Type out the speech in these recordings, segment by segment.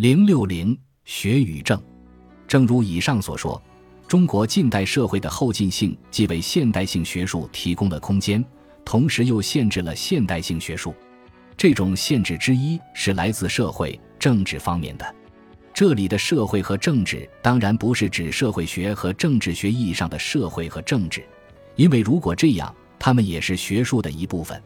零六零学与政，正如以上所说，中国近代社会的后进性既为现代性学术提供了空间，同时又限制了现代性学术。这种限制之一是来自社会政治方面的。这里的社会和政治当然不是指社会学和政治学意义上的社会和政治，因为如果这样，他们也是学术的一部分。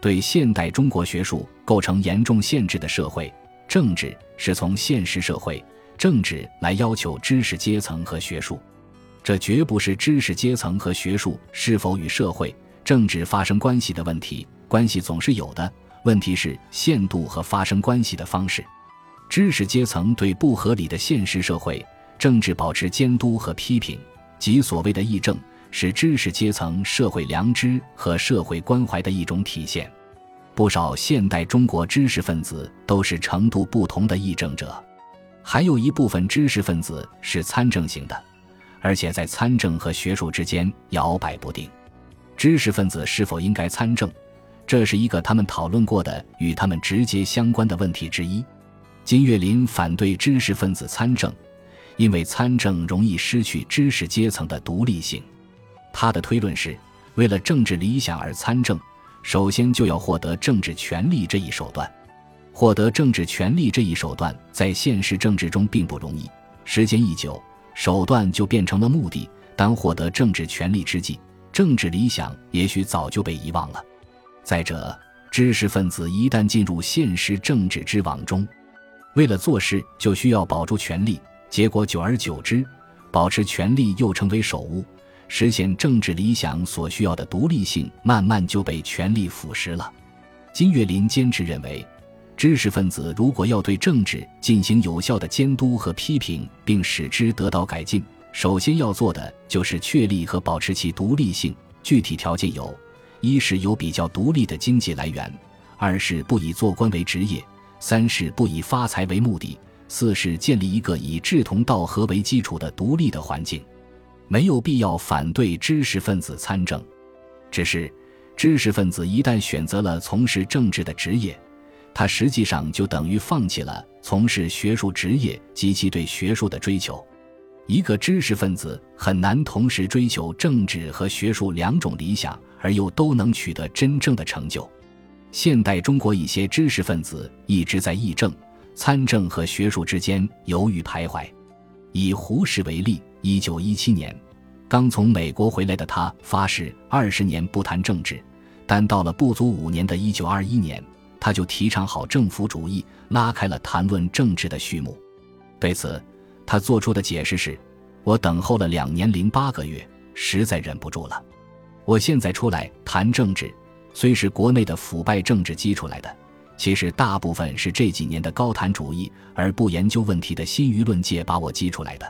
对现代中国学术构成严重限制的社会政治，是从现实社会政治来要求知识阶层和学术。这绝不是知识阶层和学术是否与社会政治发生关系的问题，关系总是有的。问题是限度和发生关系的方式。知识阶层对不合理的现实社会政治保持监督和批评，即所谓的议政。是知识阶层社会良知和社会关怀的一种体现。不少现代中国知识分子都是程度不同的议政者，还有一部分知识分子是参政型的，而且在参政和学术之间摇摆不定。知识分子是否应该参政，这是一个他们讨论过的与他们直接相关的问题之一。金岳霖反对知识分子参政，因为参政容易失去知识阶层的独立性。他的推论是，为了政治理想而参政，首先就要获得政治权力这一手段。获得政治权力这一手段在现实政治中并不容易，时间一久，手段就变成了目的。当获得政治权力之际，政治理想也许早就被遗忘了。再者，知识分子一旦进入现实政治之网中，为了做事就需要保住权力，结果久而久之，保持权力又成为首务。实现政治理想所需要的独立性，慢慢就被权力腐蚀了。金岳霖坚持认为，知识分子如果要对政治进行有效的监督和批评，并使之得到改进，首先要做的就是确立和保持其独立性。具体条件有：一是有比较独立的经济来源；二是不以做官为职业；三是不以发财为目的；四是建立一个以志同道合为基础的独立的环境。没有必要反对知识分子参政，只是知识分子一旦选择了从事政治的职业，他实际上就等于放弃了从事学术职业及其对学术的追求。一个知识分子很难同时追求政治和学术两种理想，而又都能取得真正的成就。现代中国一些知识分子一直在议政、参政和学术之间犹豫徘徊。以胡适为例。一九一七年，刚从美国回来的他发誓二十年不谈政治，但到了不足五年的一九二一年，他就提倡好政府主义，拉开了谈论政治的序幕。对此，他做出的解释是：“我等候了两年零八个月，实在忍不住了。我现在出来谈政治，虽是国内的腐败政治激出来的，其实大部分是这几年的高谈主义而不研究问题的新舆论界把我激出来的。”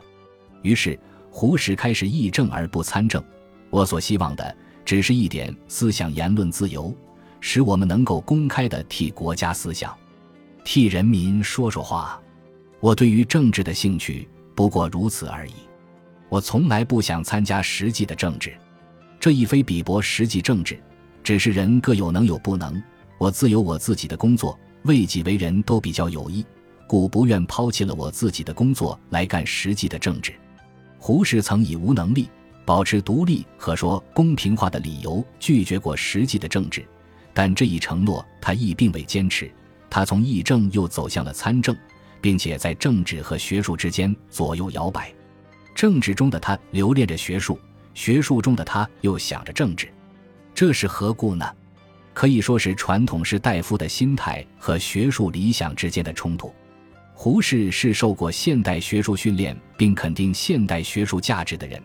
于是，胡适开始议政而不参政。我所希望的，只是一点思想言论自由，使我们能够公开的替国家思想，替人民说说话。我对于政治的兴趣不过如此而已。我从来不想参加实际的政治，这亦非比驳实际政治，只是人各有能有不能。我自有我自己的工作，为己为人都比较有益，故不愿抛弃了我自己的工作来干实际的政治。胡适曾以无能力、保持独立和说公平化的理由拒绝过实际的政治，但这一承诺他亦并未坚持。他从议政又走向了参政，并且在政治和学术之间左右摇摆。政治中的他留恋着学术，学术中的他又想着政治，这是何故呢？可以说是传统士大夫的心态和学术理想之间的冲突。胡适是受过现代学术训练并肯定现代学术价值的人，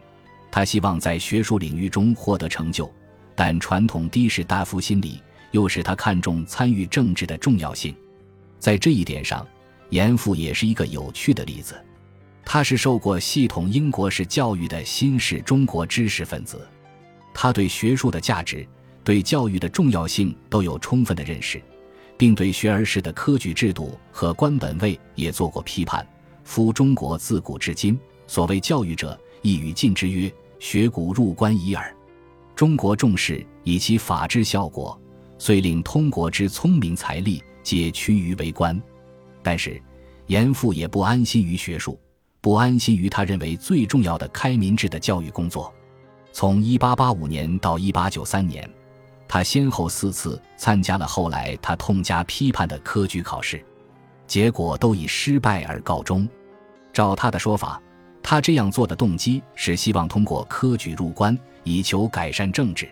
他希望在学术领域中获得成就，但传统的士大夫心理又使他看重参与政治的重要性。在这一点上，严复也是一个有趣的例子。他是受过系统英国式教育的新式中国知识分子，他对学术的价值、对教育的重要性都有充分的认识。并对学而时的科举制度和官本位也做过批判。夫中国自古至今，所谓教育者，亦与禁之曰：“学古入官已耳。”中国重视以其法治效果，遂令通国之聪明才力皆趋于为官。但是，严复也不安心于学术，不安心于他认为最重要的开民制的教育工作。从1885年到1893年，他先后四次参加了后来他痛加批判的科举考试，结果都以失败而告终。照他的说法，他这样做的动机是希望通过科举入关，以求改善政治。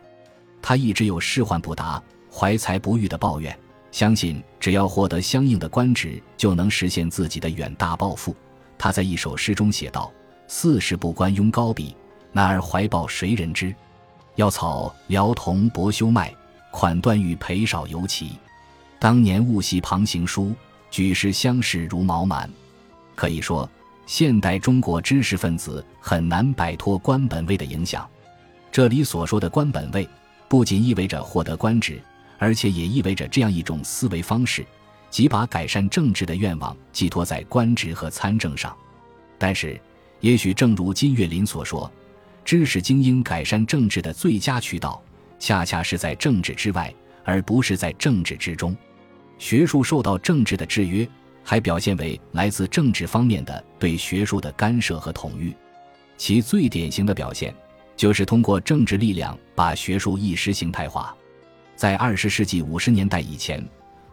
他一直有仕宦不达、怀才不遇的抱怨，相信只要获得相应的官职，就能实现自己的远大抱负。他在一首诗中写道：“四十不官拥高笔，男儿怀抱谁人知？药草辽铜薄修麦，款段玉裴少尤其。当年物系旁行书，举世相视如毛满。”可以说，现代中国知识分子很难摆脱官本位的影响。这里所说的官本位。不仅意味着获得官职，而且也意味着这样一种思维方式，即把改善政治的愿望寄托在官职和参政上。但是，也许正如金岳霖所说，知识精英改善政治的最佳渠道，恰恰是在政治之外，而不是在政治之中。学术受到政治的制约，还表现为来自政治方面的对学术的干涉和统御，其最典型的表现。就是通过政治力量把学术意识形态化。在二十世纪五十年代以前，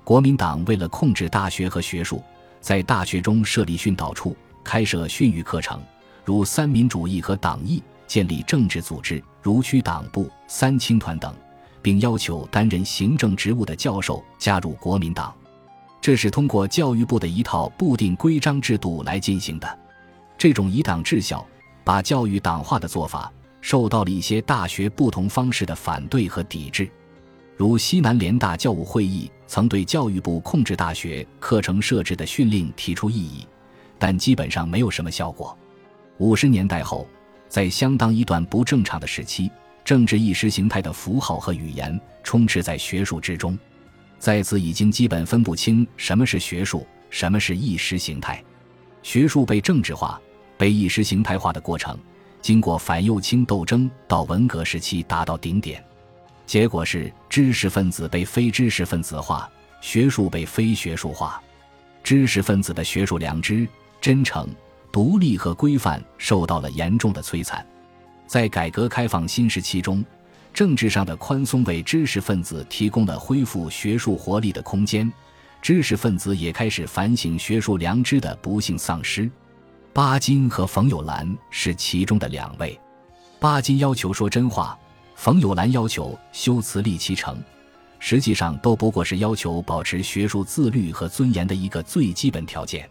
国民党为了控制大学和学术，在大学中设立训导处，开设训育课程，如三民主义和党义，建立政治组织，如区党部、三青团等，并要求担任行政职务的教授加入国民党。这是通过教育部的一套固定规章制度来进行的。这种以党治校、把教育党化的做法。受到了一些大学不同方式的反对和抵制，如西南联大教务会议曾对教育部控制大学课程设置的训令提出异议，但基本上没有什么效果。五十年代后，在相当一段不正常的时期，政治意识形态的符号和语言充斥在学术之中，在此已经基本分不清什么是学术，什么是意识形态。学术被政治化、被意识形态化的过程。经过反右倾斗争，到文革时期达到顶点，结果是知识分子被非知识分子化，学术被非学术化，知识分子的学术良知、真诚、独立和规范受到了严重的摧残。在改革开放新时期中，政治上的宽松为知识分子提供了恢复学术活力的空间，知识分子也开始反省学术良知的不幸丧失。巴金和冯友兰是其中的两位。巴金要求说真话，冯友兰要求修辞立其成，实际上都不过是要求保持学术自律和尊严的一个最基本条件。